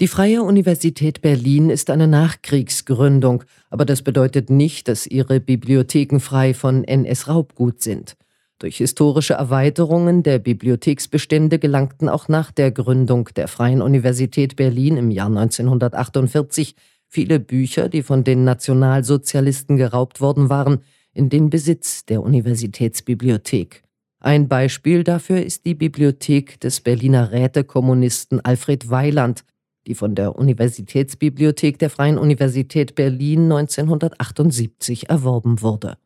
Die Freie Universität Berlin ist eine Nachkriegsgründung, aber das bedeutet nicht, dass ihre Bibliotheken frei von NS-Raubgut sind. Durch historische Erweiterungen der Bibliotheksbestände gelangten auch nach der Gründung der Freien Universität Berlin im Jahr 1948 viele Bücher, die von den Nationalsozialisten geraubt worden waren, in den Besitz der Universitätsbibliothek. Ein Beispiel dafür ist die Bibliothek des Berliner Rätekommunisten Alfred Weiland, die von der Universitätsbibliothek der Freien Universität Berlin 1978 erworben wurde.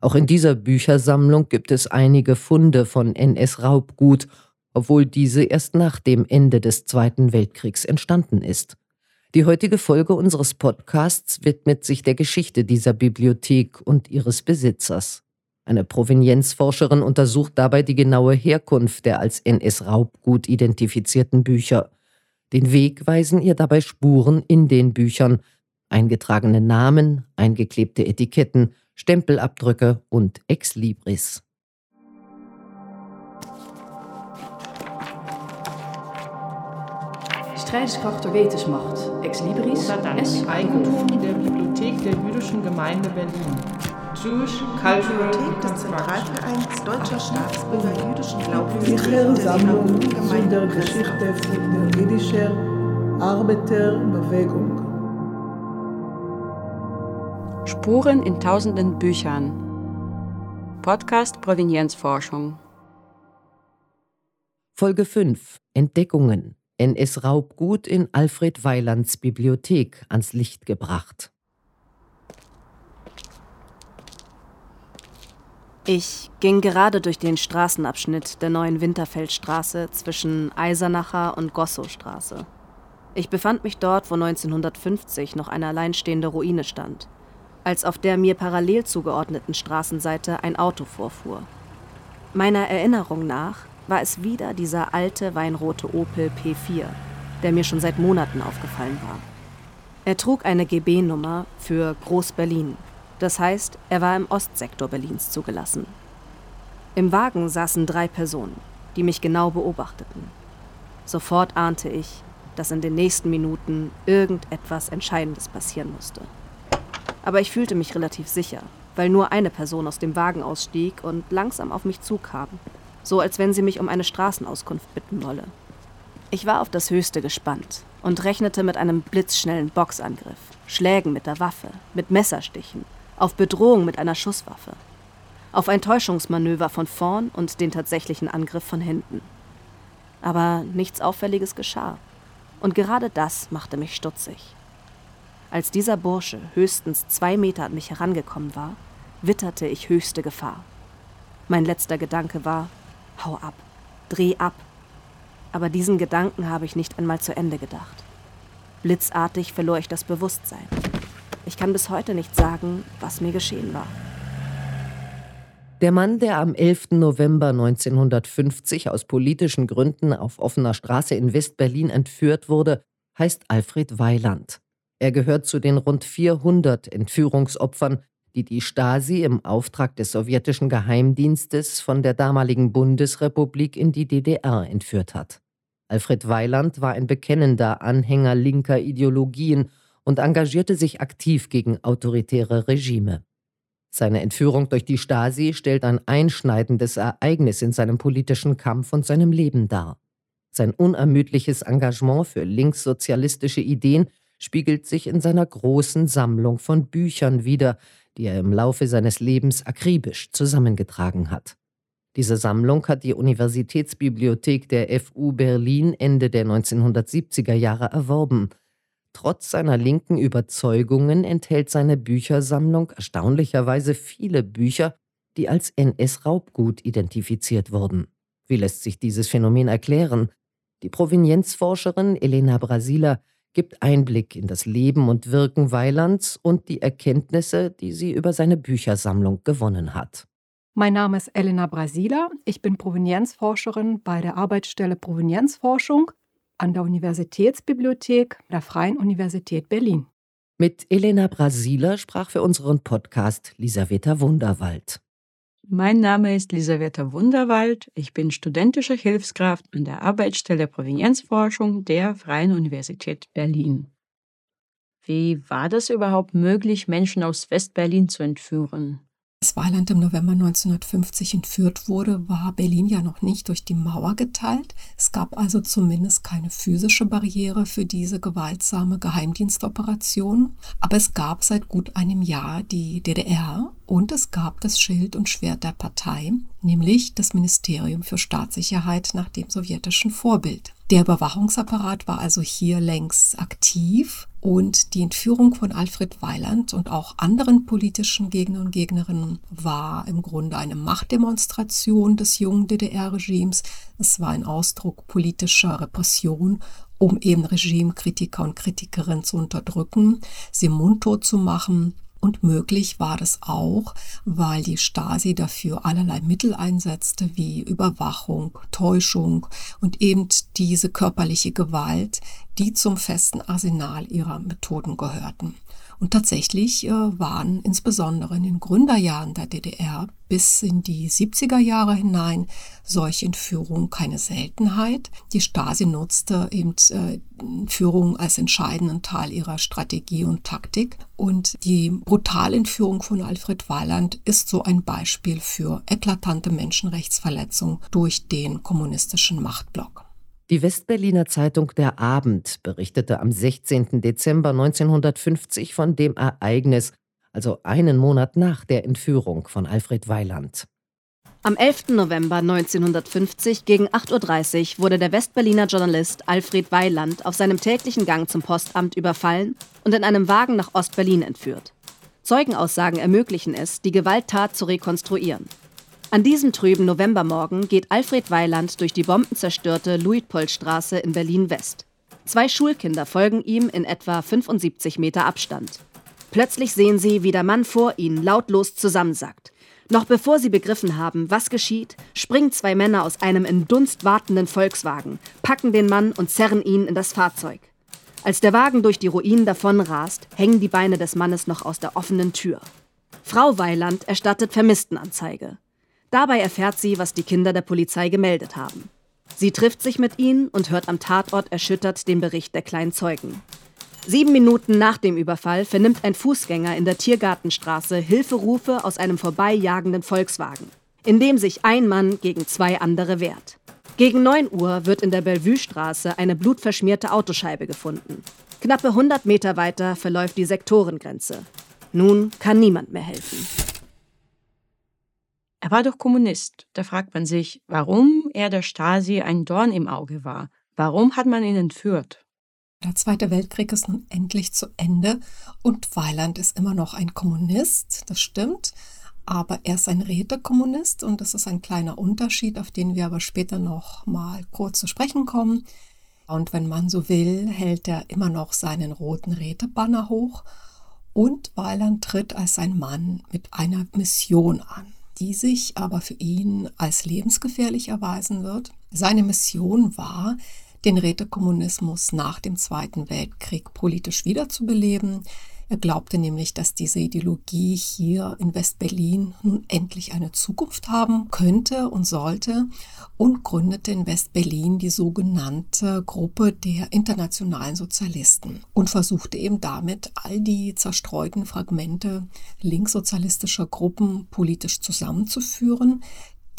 Auch in dieser Büchersammlung gibt es einige Funde von NS-Raubgut, obwohl diese erst nach dem Ende des Zweiten Weltkriegs entstanden ist. Die heutige Folge unseres Podcasts widmet sich der Geschichte dieser Bibliothek und ihres Besitzers. Eine Provenienzforscherin untersucht dabei die genaue Herkunft der als NS-Raubgut identifizierten Bücher. Den Weg weisen ihr dabei Spuren in den Büchern, eingetragene Namen, eingeklebte Etiketten, Stempelabdrücke und Exlibris. Strijdenskracht der Wetensmacht, Exlibris S. Eigentum der Bibliothek der Jüdischen Gemeinde Berlin. Jewish Cultural Bibliothek des Zentralvereins Deutscher Staatsbürger jüdischen Glaubens Sicher Sammlung zu der Geschichte der jüdischen Arbeiterbewegung. Spuren in tausenden Büchern. Podcast Provenienzforschung. Folge 5 Entdeckungen. NS-Raubgut in Alfred Weilands Bibliothek ans Licht gebracht. Ich ging gerade durch den Straßenabschnitt der neuen Winterfeldstraße zwischen Eisernacher und Gossowstraße. Ich befand mich dort, wo 1950 noch eine alleinstehende Ruine stand, als auf der mir parallel zugeordneten Straßenseite ein Auto vorfuhr. Meiner Erinnerung nach war es wieder dieser alte weinrote Opel P4, der mir schon seit Monaten aufgefallen war. Er trug eine GB-Nummer für Groß-Berlin das heißt, er war im Ostsektor Berlins zugelassen. Im Wagen saßen drei Personen, die mich genau beobachteten. Sofort ahnte ich, dass in den nächsten Minuten irgendetwas Entscheidendes passieren musste. Aber ich fühlte mich relativ sicher, weil nur eine Person aus dem Wagen ausstieg und langsam auf mich zukam, so als wenn sie mich um eine Straßenauskunft bitten wolle. Ich war auf das Höchste gespannt und rechnete mit einem blitzschnellen Boxangriff, Schlägen mit der Waffe, mit Messerstichen auf Bedrohung mit einer Schusswaffe, auf ein Täuschungsmanöver von vorn und den tatsächlichen Angriff von hinten. Aber nichts Auffälliges geschah. Und gerade das machte mich stutzig. Als dieser Bursche höchstens zwei Meter an mich herangekommen war, witterte ich höchste Gefahr. Mein letzter Gedanke war, hau ab, dreh ab. Aber diesen Gedanken habe ich nicht einmal zu Ende gedacht. Blitzartig verlor ich das Bewusstsein. Ich kann bis heute nicht sagen, was mir geschehen war. Der Mann, der am 11. November 1950 aus politischen Gründen auf offener Straße in West-Berlin entführt wurde, heißt Alfred Weiland. Er gehört zu den rund 400 Entführungsopfern, die die Stasi im Auftrag des sowjetischen Geheimdienstes von der damaligen Bundesrepublik in die DDR entführt hat. Alfred Weiland war ein bekennender Anhänger linker Ideologien und engagierte sich aktiv gegen autoritäre Regime. Seine Entführung durch die Stasi stellt ein einschneidendes Ereignis in seinem politischen Kampf und seinem Leben dar. Sein unermüdliches Engagement für linkssozialistische Ideen spiegelt sich in seiner großen Sammlung von Büchern wider, die er im Laufe seines Lebens akribisch zusammengetragen hat. Diese Sammlung hat die Universitätsbibliothek der FU Berlin Ende der 1970er Jahre erworben – Trotz seiner linken Überzeugungen enthält seine Büchersammlung erstaunlicherweise viele Bücher, die als NS-Raubgut identifiziert wurden. Wie lässt sich dieses Phänomen erklären? Die Provenienzforscherin Elena Brasiler gibt Einblick in das Leben und Wirken Weilands und die Erkenntnisse, die sie über seine Büchersammlung gewonnen hat. Mein Name ist Elena Brasiler. Ich bin Provenienzforscherin bei der Arbeitsstelle Provenienzforschung an der Universitätsbibliothek der Freien Universität Berlin. Mit Elena Brasiler sprach für unseren Podcast Lisaveta Wunderwald. Mein Name ist Elisabetta Wunderwald. Ich bin studentische Hilfskraft an der Arbeitsstelle Provenienzforschung der Freien Universität Berlin. Wie war das überhaupt möglich, Menschen aus Westberlin zu entführen? Als Weiland im November 1950 entführt wurde, war Berlin ja noch nicht durch die Mauer geteilt. Es gab also zumindest keine physische Barriere für diese gewaltsame Geheimdienstoperation. Aber es gab seit gut einem Jahr die DDR und es gab das Schild und Schwert der Partei, nämlich das Ministerium für Staatssicherheit nach dem sowjetischen Vorbild. Der Überwachungsapparat war also hier längst aktiv und die Entführung von Alfred Weiland und auch anderen politischen Gegnern und Gegnerinnen war im Grunde eine Machtdemonstration des jungen DDR-Regimes. Es war ein Ausdruck politischer Repression um eben Regimekritiker und Kritikerinnen zu unterdrücken, sie mundtot zu machen und möglich war das auch, weil die Stasi dafür allerlei Mittel einsetzte, wie Überwachung, Täuschung und eben diese körperliche Gewalt, die zum festen Arsenal ihrer Methoden gehörten. Und tatsächlich äh, waren insbesondere in den Gründerjahren der DDR bis in die 70er Jahre hinein solche Entführungen keine Seltenheit. Die Stasi nutzte eben äh, Entführungen als entscheidenden Teil ihrer Strategie und Taktik. Und die brutale Entführung von Alfred Weiland ist so ein Beispiel für eklatante Menschenrechtsverletzung durch den kommunistischen Machtblock. Die Westberliner Zeitung Der Abend berichtete am 16. Dezember 1950 von dem Ereignis, also einen Monat nach der Entführung von Alfred Weiland. Am 11. November 1950 gegen 8.30 Uhr wurde der Westberliner Journalist Alfred Weiland auf seinem täglichen Gang zum Postamt überfallen und in einem Wagen nach Ostberlin entführt. Zeugenaussagen ermöglichen es, die Gewalttat zu rekonstruieren. An diesem trüben Novembermorgen geht Alfred Weiland durch die bombenzerstörte Luitpoldstraße in Berlin-West. Zwei Schulkinder folgen ihm in etwa 75 Meter Abstand. Plötzlich sehen sie, wie der Mann vor ihnen lautlos zusammensackt. Noch bevor sie begriffen haben, was geschieht, springen zwei Männer aus einem in Dunst wartenden Volkswagen, packen den Mann und zerren ihn in das Fahrzeug. Als der Wagen durch die Ruinen davonrast, hängen die Beine des Mannes noch aus der offenen Tür. Frau Weiland erstattet Vermisstenanzeige. Dabei erfährt sie, was die Kinder der Polizei gemeldet haben. Sie trifft sich mit ihnen und hört am Tatort erschüttert den Bericht der kleinen Zeugen. Sieben Minuten nach dem Überfall vernimmt ein Fußgänger in der Tiergartenstraße Hilferufe aus einem vorbeijagenden Volkswagen, in dem sich ein Mann gegen zwei andere wehrt. Gegen 9 Uhr wird in der Bellevue-Straße eine blutverschmierte Autoscheibe gefunden. Knappe 100 Meter weiter verläuft die Sektorengrenze. Nun kann niemand mehr helfen. Er war doch Kommunist. Da fragt man sich, warum er der Stasi ein Dorn im Auge war. Warum hat man ihn entführt? Der Zweite Weltkrieg ist nun endlich zu Ende und Weiland ist immer noch ein Kommunist, das stimmt, aber er ist ein Rätekommunist und das ist ein kleiner Unterschied, auf den wir aber später noch mal kurz zu sprechen kommen. Und wenn man so will, hält er immer noch seinen roten Rätebanner hoch und Weiland tritt als ein Mann mit einer Mission an die sich aber für ihn als lebensgefährlich erweisen wird. Seine Mission war, den Rätekommunismus nach dem Zweiten Weltkrieg politisch wiederzubeleben, er glaubte nämlich, dass diese Ideologie hier in Westberlin nun endlich eine Zukunft haben könnte und sollte und gründete in Westberlin die sogenannte Gruppe der internationalen Sozialisten und versuchte eben damit all die zerstreuten Fragmente linkssozialistischer Gruppen politisch zusammenzuführen,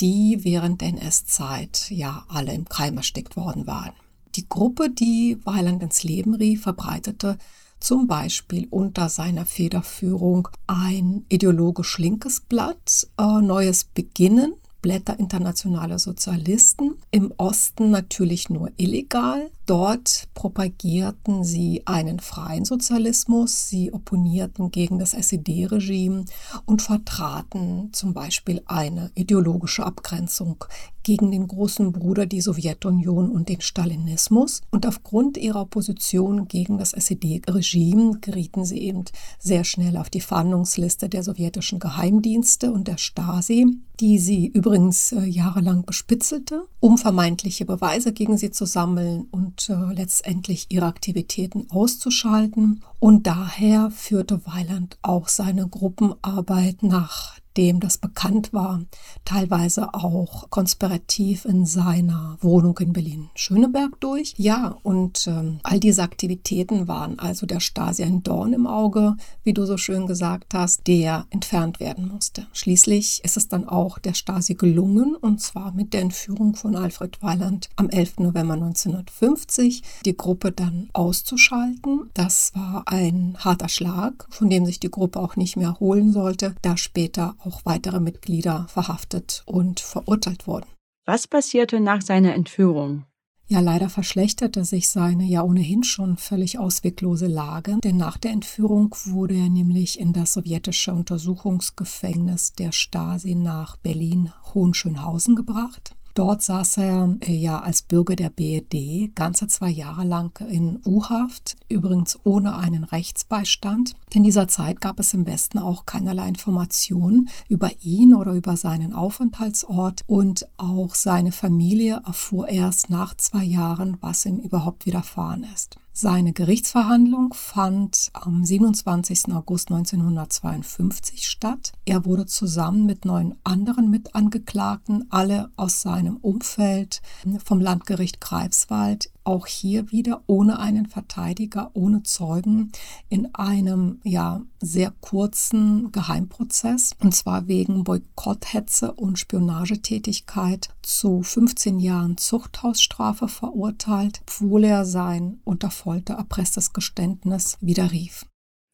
die während der NS-Zeit ja alle im Keim erstickt worden waren. Die Gruppe, die Weiland ins Leben rief, verbreitete zum Beispiel unter seiner Federführung ein ideologisch linkes Blatt, äh, Neues Beginnen, Blätter internationaler Sozialisten. Im Osten natürlich nur illegal. Dort propagierten sie einen freien Sozialismus. Sie opponierten gegen das SED-Regime und vertraten zum Beispiel eine ideologische Abgrenzung gegen den großen Bruder, die Sowjetunion und den Stalinismus. Und aufgrund ihrer Opposition gegen das SED-Regime gerieten sie eben sehr schnell auf die Fahndungsliste der sowjetischen Geheimdienste und der Stasi, die sie übrigens äh, jahrelang bespitzelte, um vermeintliche Beweise gegen sie zu sammeln und äh, letztendlich ihre Aktivitäten auszuschalten. Und daher führte Weiland auch seine Gruppenarbeit nach nachdem das bekannt war, teilweise auch konspirativ in seiner Wohnung in Berlin-Schöneberg durch. Ja, und ähm, all diese Aktivitäten waren also der Stasi ein Dorn im Auge, wie du so schön gesagt hast, der entfernt werden musste. Schließlich ist es dann auch der Stasi gelungen, und zwar mit der Entführung von Alfred Weiland am 11. November 1950, die Gruppe dann auszuschalten. Das war ein harter Schlag, von dem sich die Gruppe auch nicht mehr erholen sollte, da später auch weitere Mitglieder verhaftet und verurteilt wurden. Was passierte nach seiner Entführung? Ja, leider verschlechterte sich seine ja ohnehin schon völlig ausweglose Lage, denn nach der Entführung wurde er nämlich in das sowjetische Untersuchungsgefängnis der Stasi nach Berlin-Hohenschönhausen gebracht. Dort saß er äh, ja als Bürger der BED ganze zwei Jahre lang in U-Haft, übrigens ohne einen Rechtsbeistand. In dieser Zeit gab es im Westen auch keinerlei Informationen über ihn oder über seinen Aufenthaltsort und auch seine Familie erfuhr erst nach zwei Jahren, was ihm überhaupt widerfahren ist. Seine Gerichtsverhandlung fand am 27. August 1952 statt. Er wurde zusammen mit neun anderen Mitangeklagten, alle aus seinem Umfeld, vom Landgericht Greifswald auch hier wieder ohne einen Verteidiger, ohne Zeugen in einem ja sehr kurzen Geheimprozess und zwar wegen Boykotthetze und Spionagetätigkeit zu 15 Jahren Zuchthausstrafe verurteilt, obwohl er sein unter Folter erpresstes Geständnis widerrief.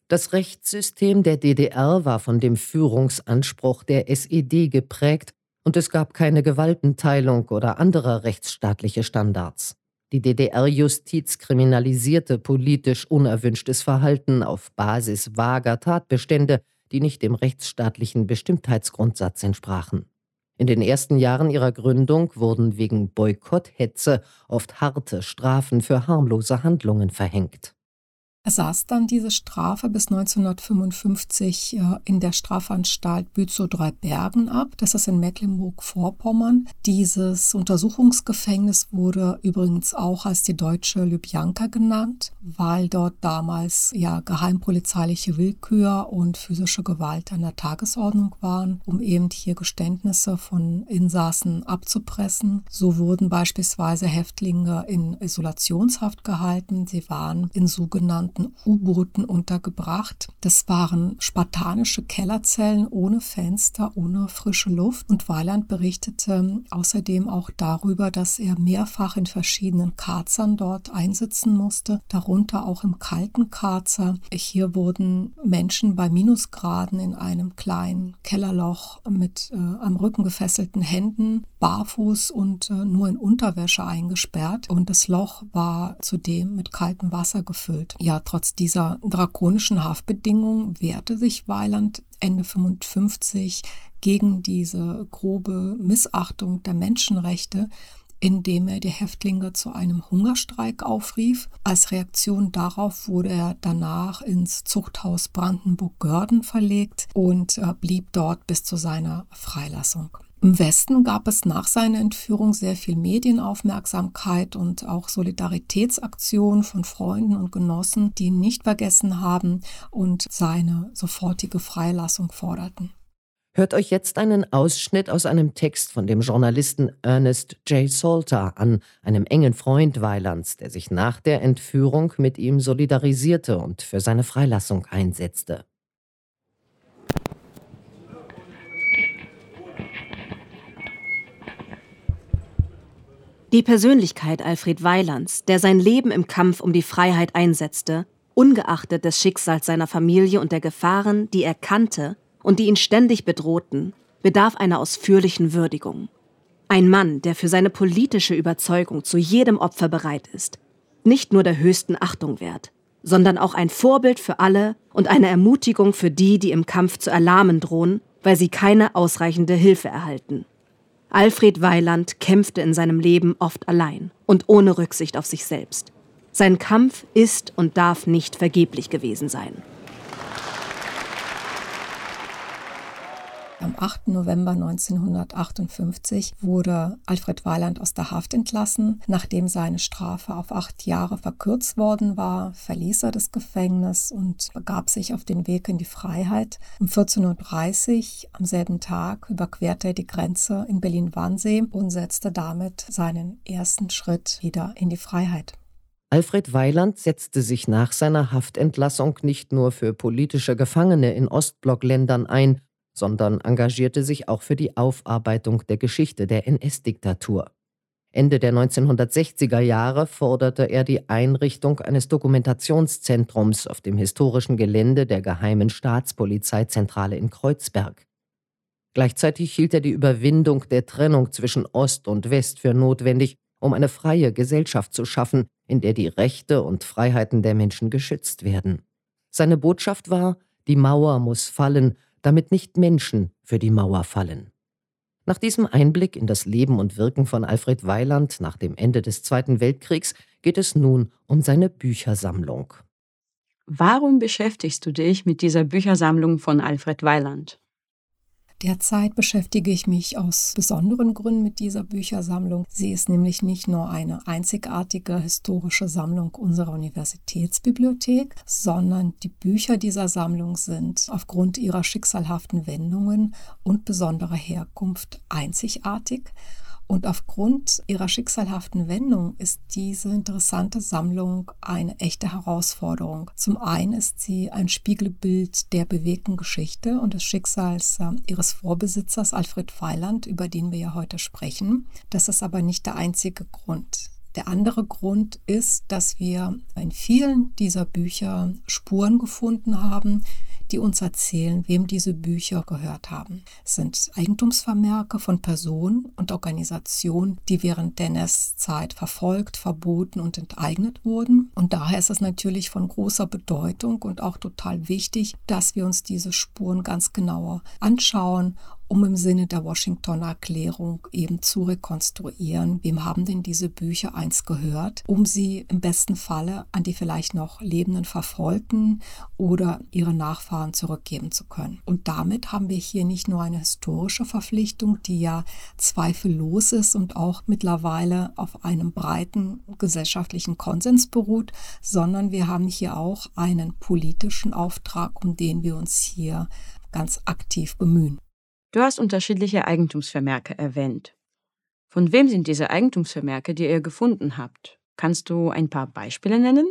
Das Rechtssystem der DDR war von dem Führungsanspruch der SED geprägt und es gab keine Gewaltenteilung oder andere rechtsstaatliche Standards. Die DDR-Justiz kriminalisierte politisch unerwünschtes Verhalten auf Basis vager Tatbestände, die nicht dem rechtsstaatlichen Bestimmtheitsgrundsatz entsprachen. In den ersten Jahren ihrer Gründung wurden wegen Boykotthetze oft harte Strafen für harmlose Handlungen verhängt. Er saß dann diese Strafe bis 1955 äh, in der Strafanstalt Bützow-Bergen ab. Das ist in Mecklenburg-Vorpommern. Dieses Untersuchungsgefängnis wurde übrigens auch als die deutsche Ljubljanka genannt, weil dort damals ja geheimpolizeiliche Willkür und physische Gewalt an der Tagesordnung waren, um eben hier Geständnisse von Insassen abzupressen. So wurden beispielsweise Häftlinge in Isolationshaft gehalten. Sie waren in sogenannten sogenannten U-Booten untergebracht. Das waren spartanische Kellerzellen ohne Fenster, ohne frische Luft. Und Weiland berichtete außerdem auch darüber, dass er mehrfach in verschiedenen Karzern dort einsitzen musste, darunter auch im kalten Karzer. Hier wurden Menschen bei Minusgraden in einem kleinen Kellerloch mit äh, am Rücken gefesselten Händen, barfuß und äh, nur in Unterwäsche eingesperrt. Und das Loch war zudem mit kaltem Wasser gefüllt. Ja, trotz dieser drakonischen Haftbedingungen wehrte sich Weiland Ende 55 gegen diese grobe Missachtung der Menschenrechte, indem er die Häftlinge zu einem Hungerstreik aufrief. Als Reaktion darauf wurde er danach ins Zuchthaus Brandenburg-Görden verlegt und äh, blieb dort bis zu seiner Freilassung. Im Westen gab es nach seiner Entführung sehr viel Medienaufmerksamkeit und auch Solidaritätsaktionen von Freunden und Genossen, die ihn nicht vergessen haben und seine sofortige Freilassung forderten. Hört euch jetzt einen Ausschnitt aus einem Text von dem Journalisten Ernest J. Salter an, einem engen Freund Weilands, der sich nach der Entführung mit ihm solidarisierte und für seine Freilassung einsetzte. Die Persönlichkeit Alfred Weilands, der sein Leben im Kampf um die Freiheit einsetzte, ungeachtet des Schicksals seiner Familie und der Gefahren, die er kannte und die ihn ständig bedrohten, bedarf einer ausführlichen Würdigung. Ein Mann, der für seine politische Überzeugung zu jedem Opfer bereit ist, nicht nur der höchsten Achtung wert, sondern auch ein Vorbild für alle und eine Ermutigung für die, die im Kampf zu erlahmen drohen, weil sie keine ausreichende Hilfe erhalten. Alfred Weiland kämpfte in seinem Leben oft allein und ohne Rücksicht auf sich selbst. Sein Kampf ist und darf nicht vergeblich gewesen sein. Am 8. November 1958 wurde Alfred Weiland aus der Haft entlassen. Nachdem seine Strafe auf acht Jahre verkürzt worden war, verließ er das Gefängnis und begab sich auf den Weg in die Freiheit. Um 14.30 Uhr am selben Tag überquerte er die Grenze in Berlin-Wannsee und setzte damit seinen ersten Schritt wieder in die Freiheit. Alfred Weiland setzte sich nach seiner Haftentlassung nicht nur für politische Gefangene in Ostblockländern ein, sondern engagierte sich auch für die Aufarbeitung der Geschichte der NS-Diktatur. Ende der 1960er Jahre forderte er die Einrichtung eines Dokumentationszentrums auf dem historischen Gelände der Geheimen Staatspolizeizentrale in Kreuzberg. Gleichzeitig hielt er die Überwindung der Trennung zwischen Ost und West für notwendig, um eine freie Gesellschaft zu schaffen, in der die Rechte und Freiheiten der Menschen geschützt werden. Seine Botschaft war, die Mauer muss fallen, damit nicht Menschen für die Mauer fallen. Nach diesem Einblick in das Leben und Wirken von Alfred Weiland nach dem Ende des Zweiten Weltkriegs geht es nun um seine Büchersammlung. Warum beschäftigst du dich mit dieser Büchersammlung von Alfred Weiland? Derzeit beschäftige ich mich aus besonderen Gründen mit dieser Büchersammlung. Sie ist nämlich nicht nur eine einzigartige historische Sammlung unserer Universitätsbibliothek, sondern die Bücher dieser Sammlung sind aufgrund ihrer schicksalhaften Wendungen und besonderer Herkunft einzigartig und aufgrund ihrer schicksalhaften Wendung ist diese interessante Sammlung eine echte Herausforderung. Zum einen ist sie ein Spiegelbild der bewegten Geschichte und des Schicksals äh, ihres Vorbesitzers Alfred Weiland, über den wir ja heute sprechen. Das ist aber nicht der einzige Grund. Der andere Grund ist, dass wir in vielen dieser Bücher Spuren gefunden haben, die uns erzählen, wem diese Bücher gehört haben. Es sind Eigentumsvermerke von Personen und Organisationen, die während der NS-Zeit verfolgt, verboten und enteignet wurden. Und daher ist es natürlich von großer Bedeutung und auch total wichtig, dass wir uns diese Spuren ganz genauer anschauen um im Sinne der Washingtoner Erklärung eben zu rekonstruieren, wem haben denn diese Bücher einst gehört, um sie im besten Falle an die vielleicht noch lebenden Verfolgten oder ihre Nachfahren zurückgeben zu können. Und damit haben wir hier nicht nur eine historische Verpflichtung, die ja zweifellos ist und auch mittlerweile auf einem breiten gesellschaftlichen Konsens beruht, sondern wir haben hier auch einen politischen Auftrag, um den wir uns hier ganz aktiv bemühen. Du hast unterschiedliche Eigentumsvermerke erwähnt. Von wem sind diese Eigentumsvermerke, die ihr gefunden habt? Kannst du ein paar Beispiele nennen?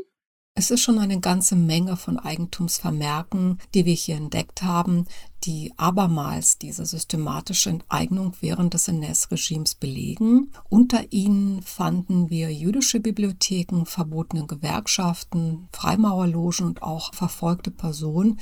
Es ist schon eine ganze Menge von Eigentumsvermerken, die wir hier entdeckt haben, die abermals diese systematische Enteignung während des NS-Regimes belegen. Unter ihnen fanden wir jüdische Bibliotheken, verbotene Gewerkschaften, Freimaurerlogen und auch verfolgte Personen,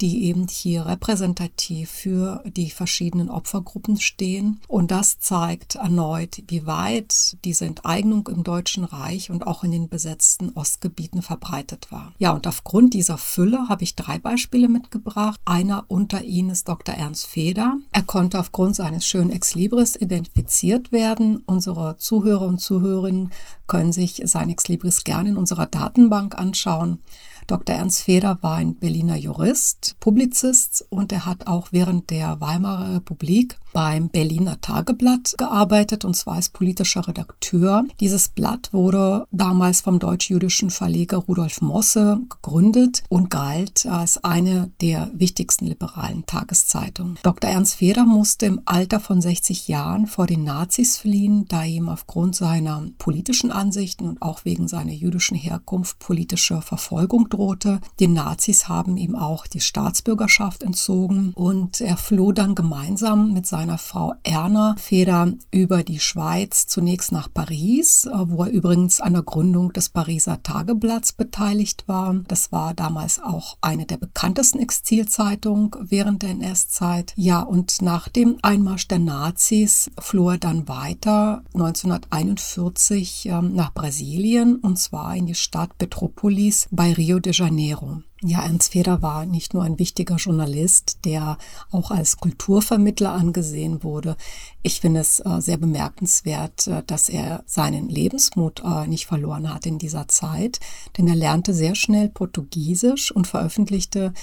die eben hier repräsentativ für die verschiedenen Opfergruppen stehen. Und das zeigt erneut, wie weit diese Enteignung im Deutschen Reich und auch in den besetzten Ostgebieten verbreitet war. Ja, und aufgrund dieser Fülle habe ich drei Beispiele mitgebracht. Einer unter ihnen ist Dr. Ernst Feder. Er konnte aufgrund seines schönen Ex-Libris identifiziert werden. Unsere Zuhörer und Zuhörerinnen können sich sein Ex-Libris gerne in unserer Datenbank anschauen. Dr. Ernst Feder war ein Berliner Jurist, Publizist und er hat auch während der Weimarer Republik beim Berliner Tageblatt gearbeitet und zwar als politischer Redakteur. Dieses Blatt wurde damals vom deutsch-jüdischen Verleger Rudolf Mosse gegründet und galt als eine der wichtigsten liberalen Tageszeitungen. Dr. Ernst Feder musste im Alter von 60 Jahren vor den Nazis fliehen, da ihm aufgrund seiner politischen Ansichten und auch wegen seiner jüdischen Herkunft politische Verfolgung drohte. Die Nazis haben ihm auch die Staatsbürgerschaft entzogen und er floh dann gemeinsam mit seiner Frau Erna Feder über die Schweiz zunächst nach Paris, äh, wo er übrigens an der Gründung des Pariser Tageblatts beteiligt war. Das war damals auch eine der bekanntesten Exilzeitungen während der NS-Zeit. Ja, und nach dem Einmarsch der Nazis floh er dann weiter 1941 ähm, nach Brasilien und zwar in die Stadt Petropolis bei Rio de Janeiro. Ja, Ernst Feder war nicht nur ein wichtiger Journalist, der auch als Kulturvermittler angesehen wurde. Ich finde es äh, sehr bemerkenswert, äh, dass er seinen Lebensmut äh, nicht verloren hat in dieser Zeit, denn er lernte sehr schnell Portugiesisch und veröffentlichte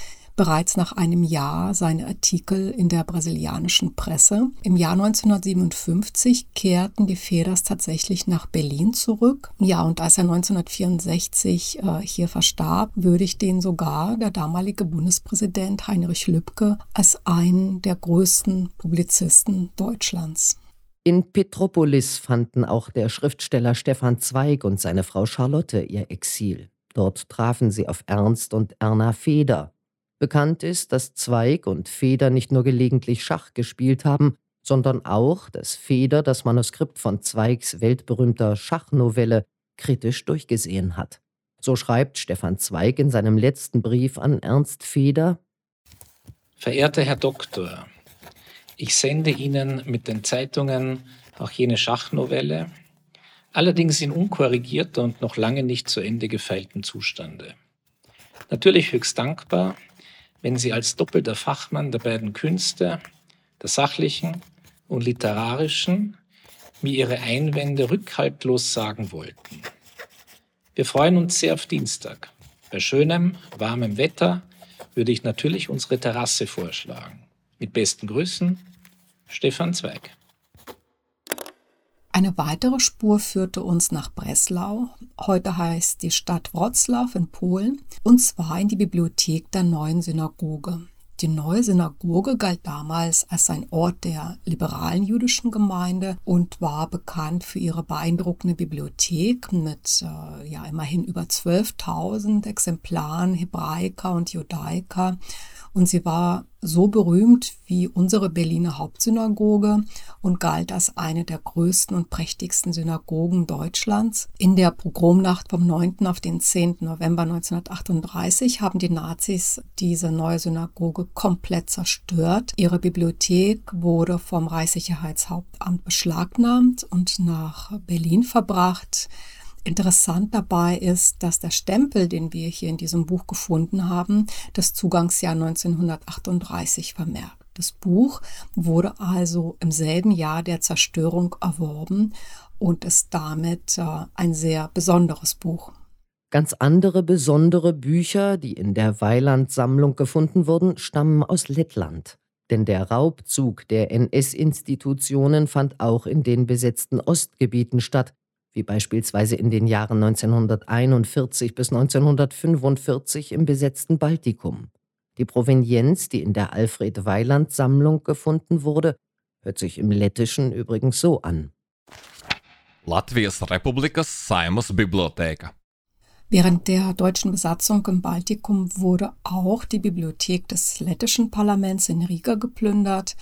bereits nach einem Jahr seine Artikel in der brasilianischen Presse. Im Jahr 1957 kehrten die Feders tatsächlich nach Berlin zurück. Ja, und als er 1964 äh, hier verstarb, würdigte ihn sogar der damalige Bundespräsident Heinrich Lübke als einen der größten Publizisten Deutschlands. In Petropolis fanden auch der Schriftsteller Stefan Zweig und seine Frau Charlotte ihr Exil. Dort trafen sie auf Ernst und Erna Feder. Bekannt ist, dass Zweig und Feder nicht nur gelegentlich Schach gespielt haben, sondern auch, dass Feder das Manuskript von Zweigs weltberühmter Schachnovelle kritisch durchgesehen hat. So schreibt Stefan Zweig in seinem letzten Brief an Ernst Feder Verehrter Herr Doktor, ich sende Ihnen mit den Zeitungen auch jene Schachnovelle, allerdings in unkorrigierter und noch lange nicht zu Ende gefeilten Zustande. Natürlich höchst dankbar, wenn Sie als doppelter Fachmann der beiden Künste, der sachlichen und literarischen, mir Ihre Einwände rückhaltlos sagen wollten. Wir freuen uns sehr auf Dienstag. Bei schönem, warmem Wetter würde ich natürlich unsere Terrasse vorschlagen. Mit besten Grüßen, Stefan Zweig. Eine weitere Spur führte uns nach Breslau, heute heißt die Stadt Wroclaw in Polen, und zwar in die Bibliothek der neuen Synagoge. Die neue Synagoge galt damals als ein Ort der liberalen jüdischen Gemeinde und war bekannt für ihre beeindruckende Bibliothek mit äh, ja immerhin über 12.000 Exemplaren Hebraiker und Judaiker und sie war so berühmt wie unsere Berliner Hauptsynagoge und galt als eine der größten und prächtigsten Synagogen Deutschlands. In der Pogromnacht vom 9. auf den 10. November 1938 haben die Nazis diese neue Synagoge komplett zerstört. Ihre Bibliothek wurde vom Reichssicherheitshauptamt beschlagnahmt und nach Berlin verbracht. Interessant dabei ist, dass der Stempel, den wir hier in diesem Buch gefunden haben, das Zugangsjahr 1938 vermerkt. Das Buch wurde also im selben Jahr der Zerstörung erworben und ist damit äh, ein sehr besonderes Buch. Ganz andere besondere Bücher, die in der Weiland-Sammlung gefunden wurden, stammen aus Lettland. Denn der Raubzug der NS-Institutionen fand auch in den besetzten Ostgebieten statt, wie beispielsweise in den Jahren 1941 bis 1945 im besetzten Baltikum. Die Provenienz, die in der Alfred Weiland Sammlung gefunden wurde, hört sich im Lettischen übrigens so an. Latvijas Republikas Saimas Bibliotheka. Während der deutschen Besatzung im Baltikum wurde auch die Bibliothek des lettischen Parlaments in Riga geplündert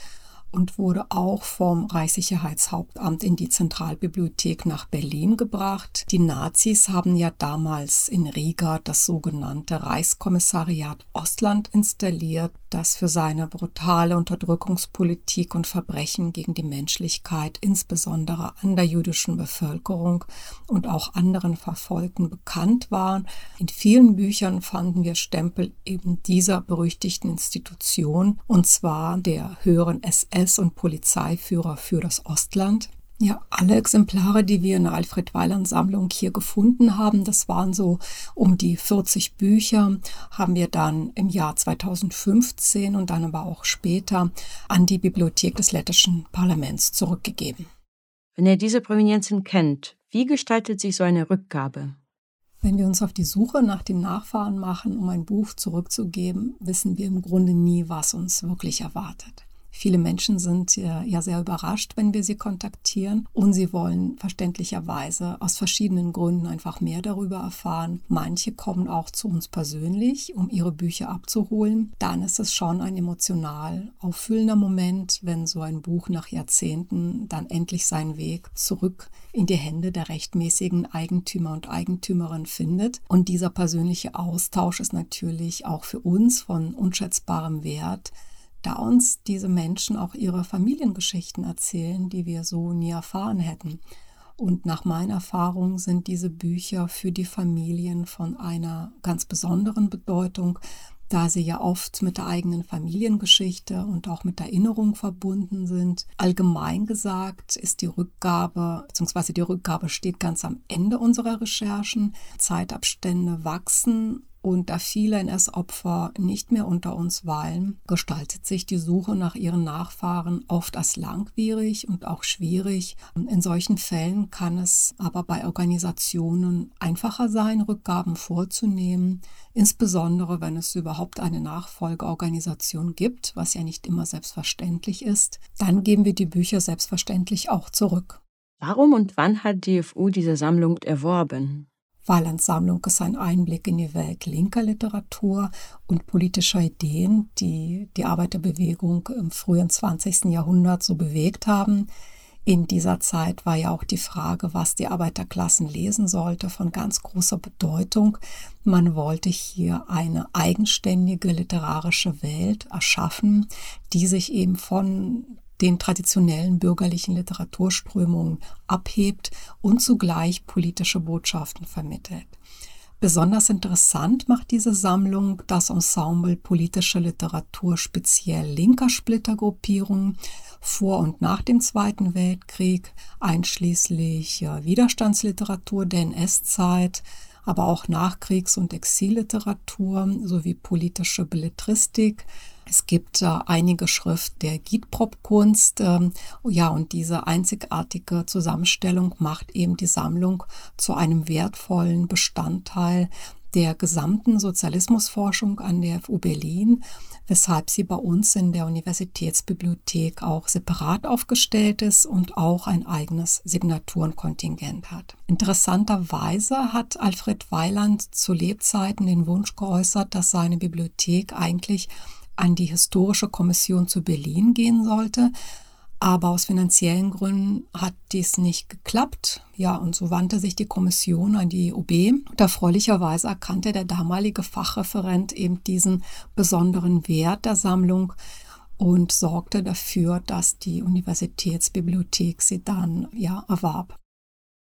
und wurde auch vom Reichssicherheitshauptamt in die Zentralbibliothek nach Berlin gebracht. Die Nazis haben ja damals in Riga das sogenannte Reichskommissariat Ostland installiert, das für seine brutale Unterdrückungspolitik und Verbrechen gegen die Menschlichkeit, insbesondere an der jüdischen Bevölkerung und auch anderen Verfolgten bekannt war. In vielen Büchern fanden wir Stempel eben dieser berüchtigten Institution, und zwar der höheren SS SS- und Polizeiführer für das Ostland. Ja, alle Exemplare, die wir in der Alfred Weiland Sammlung hier gefunden haben, das waren so um die 40 Bücher, haben wir dann im Jahr 2015 und dann aber auch später an die Bibliothek des lettischen Parlaments zurückgegeben. Wenn ihr diese Provenienzen kennt, wie gestaltet sich so eine Rückgabe? Wenn wir uns auf die Suche nach den Nachfahren machen, um ein Buch zurückzugeben, wissen wir im Grunde nie, was uns wirklich erwartet. Viele Menschen sind ja sehr überrascht, wenn wir sie kontaktieren und sie wollen verständlicherweise aus verschiedenen Gründen einfach mehr darüber erfahren. Manche kommen auch zu uns persönlich, um ihre Bücher abzuholen. Dann ist es schon ein emotional auffüllender Moment, wenn so ein Buch nach Jahrzehnten dann endlich seinen Weg zurück in die Hände der rechtmäßigen Eigentümer und Eigentümerin findet. Und dieser persönliche Austausch ist natürlich auch für uns von unschätzbarem Wert, da uns diese Menschen auch ihre Familiengeschichten erzählen, die wir so nie erfahren hätten. Und nach meiner Erfahrung sind diese Bücher für die Familien von einer ganz besonderen Bedeutung, da sie ja oft mit der eigenen Familiengeschichte und auch mit Erinnerung verbunden sind. Allgemein gesagt ist die Rückgabe, beziehungsweise die Rückgabe steht ganz am Ende unserer Recherchen. Zeitabstände wachsen Und da viele NS-Opfer nicht mehr unter uns weilen, gestaltet sich die Suche nach ihren Nachfahren oft als langwierig und auch schwierig. In solchen Fällen kann es aber bei Organisationen einfacher sein, Rückgaben vorzunehmen, insbesondere wenn es überhaupt eine Nachfolgeorganisation gibt, was ja nicht immer selbstverständlich ist. Dann geben wir die Bücher selbstverständlich auch zurück. Warum und wann hat die FU diese Sammlung erworben? Weilands Sammlung ist ein Einblick in die Welt linker Literatur und politischer Ideen, die die Arbeiterbewegung im frühen 20. Jahrhundert so bewegt haben. In dieser Zeit war ja auch die Frage, was die Arbeiterklassen lesen sollte, von ganz großer Bedeutung. Man wollte hier eine eigenständige literarische Welt erschaffen, die sich eben von den traditionellen bürgerlichen Literaturströmungen abhebt und zugleich politische Botschaften vermittelt. Besonders interessant macht diese Sammlung das Ensemble politische Literatur speziell linker Splittergruppierungen vor und nach dem Zweiten Weltkrieg, einschließlich Widerstandsliteratur der NS-Zeit, aber auch Nachkriegs- und Exilliteratur sowie politische Belletristik, es gibt äh, einige Schrift der Gietprop-Kunst. Ähm, ja, und diese einzigartige Zusammenstellung macht eben die Sammlung zu einem wertvollen Bestandteil der gesamten Sozialismusforschung an der FU Berlin, weshalb sie bei uns in der Universitätsbibliothek auch separat aufgestellt ist und auch ein eigenes Signaturenkontingent hat. Interessanterweise hat Alfred Weiland zu Lebzeiten den Wunsch geäußert, dass seine Bibliothek eigentlich an die Historische Kommission zu Berlin gehen sollte. Aber aus finanziellen Gründen hat dies nicht geklappt. Ja, und so wandte sich die Kommission an die UB. Und erfreulicherweise erkannte der damalige Fachreferent eben diesen besonderen Wert der Sammlung und sorgte dafür, dass die Universitätsbibliothek sie dann ja erwarb.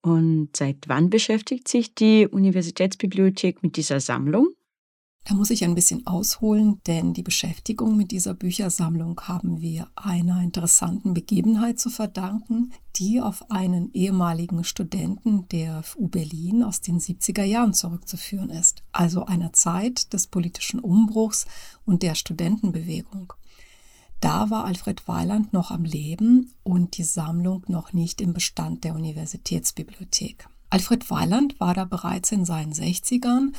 Und seit wann beschäftigt sich die Universitätsbibliothek mit dieser Sammlung? Da muss ich ein bisschen ausholen, denn die Beschäftigung mit dieser Büchersammlung haben wir einer interessanten Begebenheit zu verdanken, die auf einen ehemaligen Studenten der FU Berlin aus den 70er Jahren zurückzuführen ist, also einer Zeit des politischen Umbruchs und der Studentenbewegung. Da war Alfred Weiland noch am Leben und die Sammlung noch nicht im Bestand der Universitätsbibliothek. Alfred Weiland war da bereits in seinen 60ern,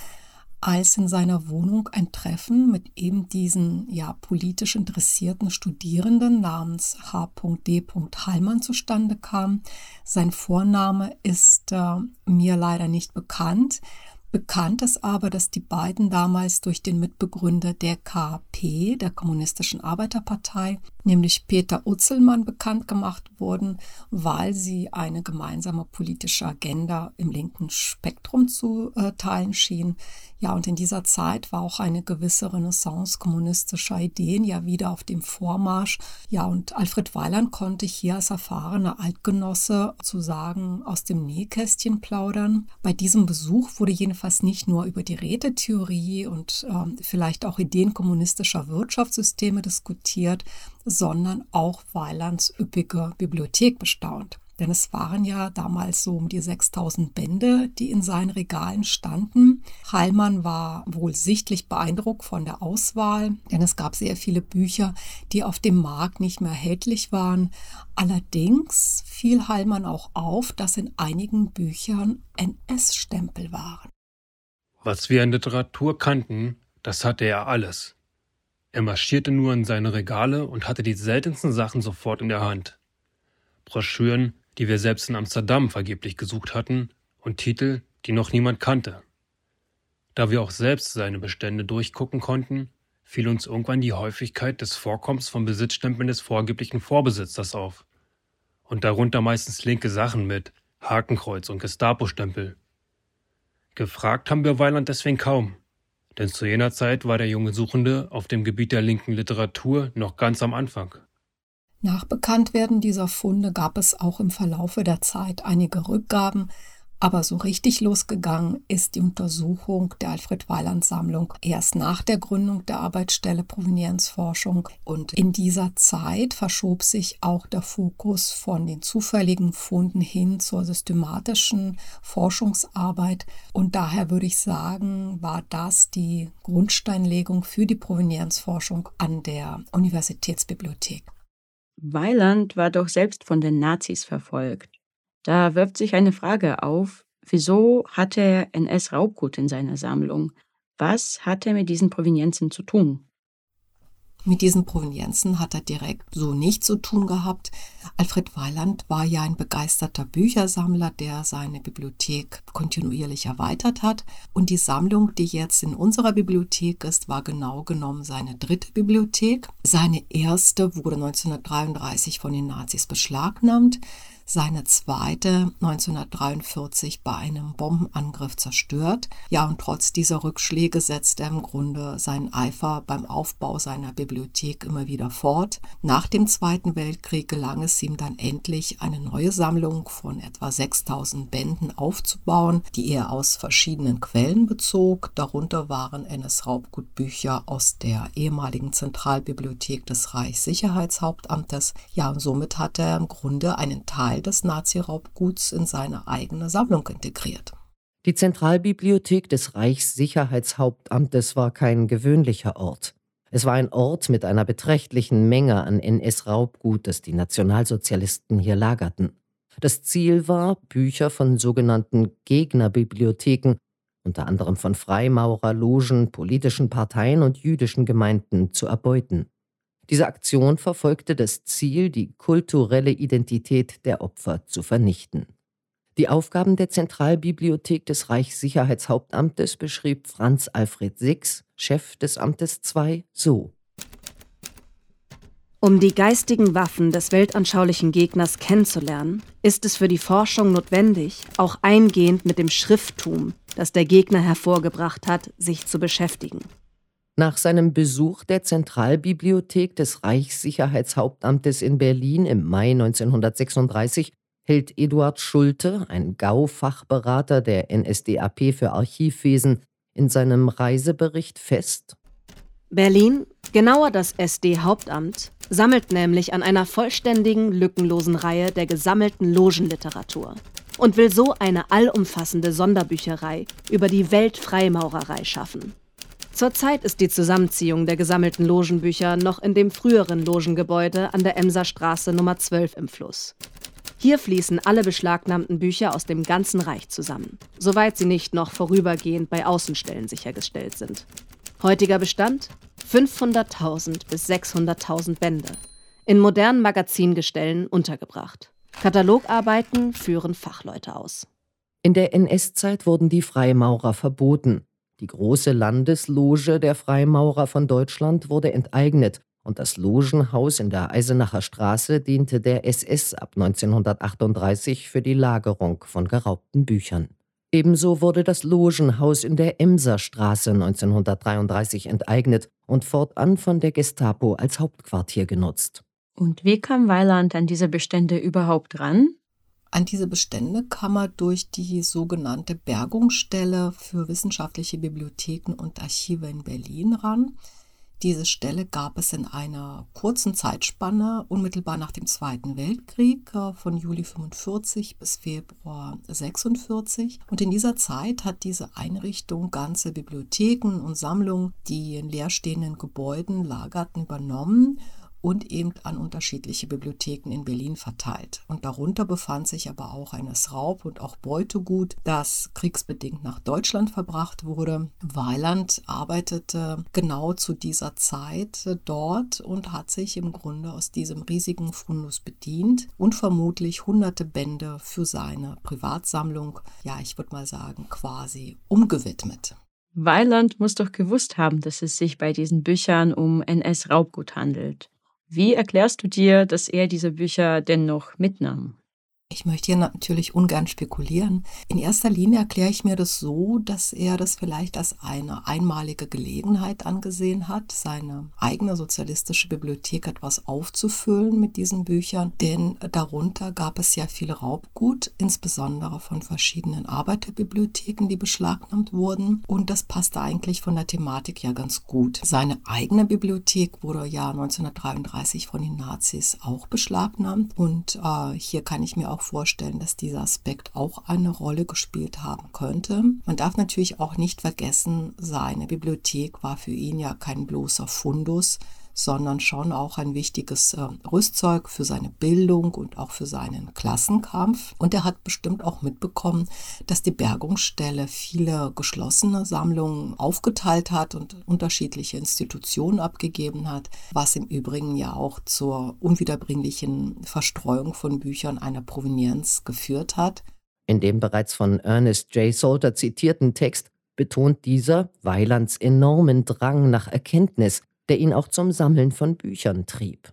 als in seiner Wohnung ein Treffen mit eben diesen ja politisch interessierten Studierenden namens H.D. Hallmann zustande kam. Sein Vorname ist äh, mir leider nicht bekannt. Bekannt ist aber, dass die beiden damals durch den Mitbegründer der KP, der Kommunistischen Arbeiterpartei, nämlich Peter Utzelmann, bekannt gemacht wurden, weil sie eine gemeinsame politische Agenda im linken Spektrum zu äh, teilen schienen. Ja, und in dieser Zeit war auch eine gewisse Renaissance kommunistischer Ideen ja wieder auf dem Vormarsch. Ja, und Alfred Weiland konnte hier als erfahrener Altgenosse zu sagen aus dem Nähkästchen plaudern. Bei diesem Besuch wurde jedenfalls nicht nur über die Rätetheorie und äh, vielleicht auch Ideen kommunistischer Wirtschaftssysteme diskutiert, sondern auch Weilands üppige Bibliothek bestaunt. Denn es waren ja damals so um die 6000 Bände, die in seinen Regalen standen. Heilmann war wohl sichtlich beeindruckt von der Auswahl, denn es gab sehr viele Bücher, die auf dem Markt nicht mehr erhältlich waren. Allerdings fiel Heilmann auch auf, dass in einigen Büchern NS-Stempel waren. Was wir an Literatur kannten, das hatte er alles. Er marschierte nur in seine Regale und hatte die seltensten Sachen sofort in der Hand. Broschüren, die wir selbst in Amsterdam vergeblich gesucht hatten, und Titel, die noch niemand kannte. Da wir auch selbst seine Bestände durchgucken konnten, fiel uns irgendwann die Häufigkeit des Vorkommens von Besitzstempeln des vorgeblichen Vorbesitzers auf. Und darunter meistens linke Sachen mit Hakenkreuz und Gestapo-Stempel. Gefragt haben wir Weiland deswegen kaum, denn zu jener Zeit war der junge Suchende auf dem Gebiet der linken Literatur noch ganz am Anfang. Nach Bekanntwerden dieser Funde gab es auch im Verlaufe der Zeit einige Rückgaben Aber so richtig losgegangen ist die Untersuchung der Alfred Weiland Sammlung erst nach der Gründung der Arbeitsstelle Provenienzforschung. Und in dieser Zeit verschob sich auch der Fokus von den zufälligen Funden hin zur systematischen Forschungsarbeit. Und daher würde ich sagen, war das die Grundsteinlegung für die Provenienzforschung an der Universitätsbibliothek. Weiland war doch selbst von den Nazis verfolgt. Da wirft sich eine Frage auf, wieso hatte er NS-Raubgut in seiner Sammlung? Was hat er mit diesen Provenienzen zu tun? Mit diesen Provenienzen hat er direkt so nichts zu tun gehabt. Alfred Weiland war ja ein begeisterter Büchersammler, der seine Bibliothek kontinuierlich erweitert hat. Und die Sammlung, die jetzt in unserer Bibliothek ist, war genau genommen seine dritte Bibliothek. Seine erste wurde 1933 von den Nazis beschlagnahmt seine zweite 1943 bei einem Bombenangriff zerstört. Ja, und trotz dieser Rückschläge setzte er im Grunde seinen Eifer beim Aufbau seiner Bibliothek immer wieder fort. Nach dem Zweiten Weltkrieg gelang es ihm dann endlich, eine neue Sammlung von etwa 6000 Bänden aufzubauen, die er aus verschiedenen Quellen bezog. Darunter waren NS-Raubgutbücher aus der ehemaligen Zentralbibliothek des Reichssicherheitshauptamtes. Ja, und somit hat er im Grunde einen Teil Teil des Nazi-Raubguts in seine eigene Sammlung integriert. Die Zentralbibliothek des Reichssicherheitshauptamtes war kein gewöhnlicher Ort. Es war ein Ort mit einer beträchtlichen Menge an NS-Raubgut, das die Nationalsozialisten hier lagerten. Das Ziel war, Bücher von sogenannten Gegnerbibliotheken, unter anderem von Freimaurer, Logen, politischen Parteien und jüdischen Gemeinden, zu erbeuten. Diese Aktion verfolgte das Ziel, die kulturelle Identität der Opfer zu vernichten. Die Aufgaben der Zentralbibliothek des Reichssicherheitshauptamtes beschrieb Franz Alfred Six, Chef des Amtes II, so. Um die geistigen Waffen des weltanschaulichen Gegners kennenzulernen, ist es für die Forschung notwendig, auch eingehend mit dem Schrifttum, das der Gegner hervorgebracht hat, sich zu beschäftigen. Nach seinem Besuch der Zentralbibliothek des Reichssicherheitshauptamtes in Berlin im Mai 1936 hält Eduard Schulte, ein Gau-Fachberater der NSDAP für Archivwesen, in seinem Reisebericht fest. Berlin, genauer das SD-Hauptamt, sammelt nämlich an einer vollständigen, lückenlosen Reihe der gesammelten Logenliteratur und will so eine allumfassende Sonderbücherei über die Weltfreimaurerei schaffen. Zurzeit ist die Zusammenziehung der gesammelten Logenbücher noch in dem früheren Logengebäude an der Emser Straße Nummer 12 im Fluss. Hier fließen alle beschlagnahmten Bücher aus dem ganzen Reich zusammen, soweit sie nicht noch vorübergehend bei Außenstellen sichergestellt sind. Heutiger Bestand 500.000 bis 600.000 Bände, in modernen Magazingestellen untergebracht. Katalogarbeiten führen Fachleute aus. In der NS-Zeit wurden die Freimaurer verboten. Die große Landesloge der Freimaurer von Deutschland wurde enteignet und das Logenhaus in der Eisenacher Straße diente der SS ab 1938 für die Lagerung von geraubten Büchern. Ebenso wurde das Logenhaus in der Emser Straße 1933 enteignet und fortan von der Gestapo als Hauptquartier genutzt. Und wie kam Weiland an diese Bestände überhaupt ran? An diese Bestände kam er durch die sogenannte Bergungsstelle für wissenschaftliche Bibliotheken und Archive in Berlin ran. Diese Stelle gab es in einer kurzen Zeitspanne unmittelbar nach dem Zweiten Weltkrieg äh, von Juli 45 bis Februar 46 und in dieser Zeit hat diese Einrichtung ganze Bibliotheken und Sammlungen, die in leerstehenden Gebäuden lagerten, übernommen und eben an unterschiedliche Bibliotheken in Berlin verteilt. Und darunter befand sich aber auch eines Raub- und auch Beutegut, das kriegsbedingt nach Deutschland verbracht wurde. Weiland arbeitete genau zu dieser Zeit dort und hat sich im Grunde aus diesem riesigen Fundus bedient und vermutlich hunderte Bände für seine Privatsammlung, ja, ich würde mal sagen, quasi umgewidmet. Weiland muss doch gewusst haben, dass es sich bei diesen Büchern um NS-Raubgut handelt. Wie erklärst du dir, dass er diese Bücher dennoch mitnahm? Ich möchte hier natürlich ungern spekulieren. In erster Linie erkläre ich mir das so, dass er das vielleicht als eine einmalige Gelegenheit angesehen hat, seine eigene sozialistische Bibliothek etwas aufzufüllen mit diesen Büchern, denn darunter gab es ja viel Raubgut, insbesondere von verschiedenen Arbeiterbibliotheken, die beschlagnahmt wurden. Und das passte eigentlich von der Thematik ja ganz gut. Seine eigene Bibliothek wurde ja 1933 von den Nazis auch beschlagnahmt. Und äh, hier kann ich mir auch auch vorstellen, dass dieser Aspekt auch eine Rolle gespielt haben könnte. Man darf natürlich auch nicht vergessen, seine Bibliothek war für ihn ja kein bloßer Fundus, sondern schon auch ein wichtiges äh, Rüstzeug für seine Bildung und auch für seinen Klassenkampf. Und er hat bestimmt auch mitbekommen, dass die Bergungsstelle viele geschlossene Sammlungen aufgeteilt hat und unterschiedliche Institutionen abgegeben hat, was im Übrigen ja auch zur unwiederbringlichen Verstreuung von Büchern einer Provenienz geführt hat. In dem bereits von Ernest J. Salter zitierten Text betont dieser Weilands enormen Drang nach Erkenntnis, der ihn auch zum Sammeln von Büchern trieb.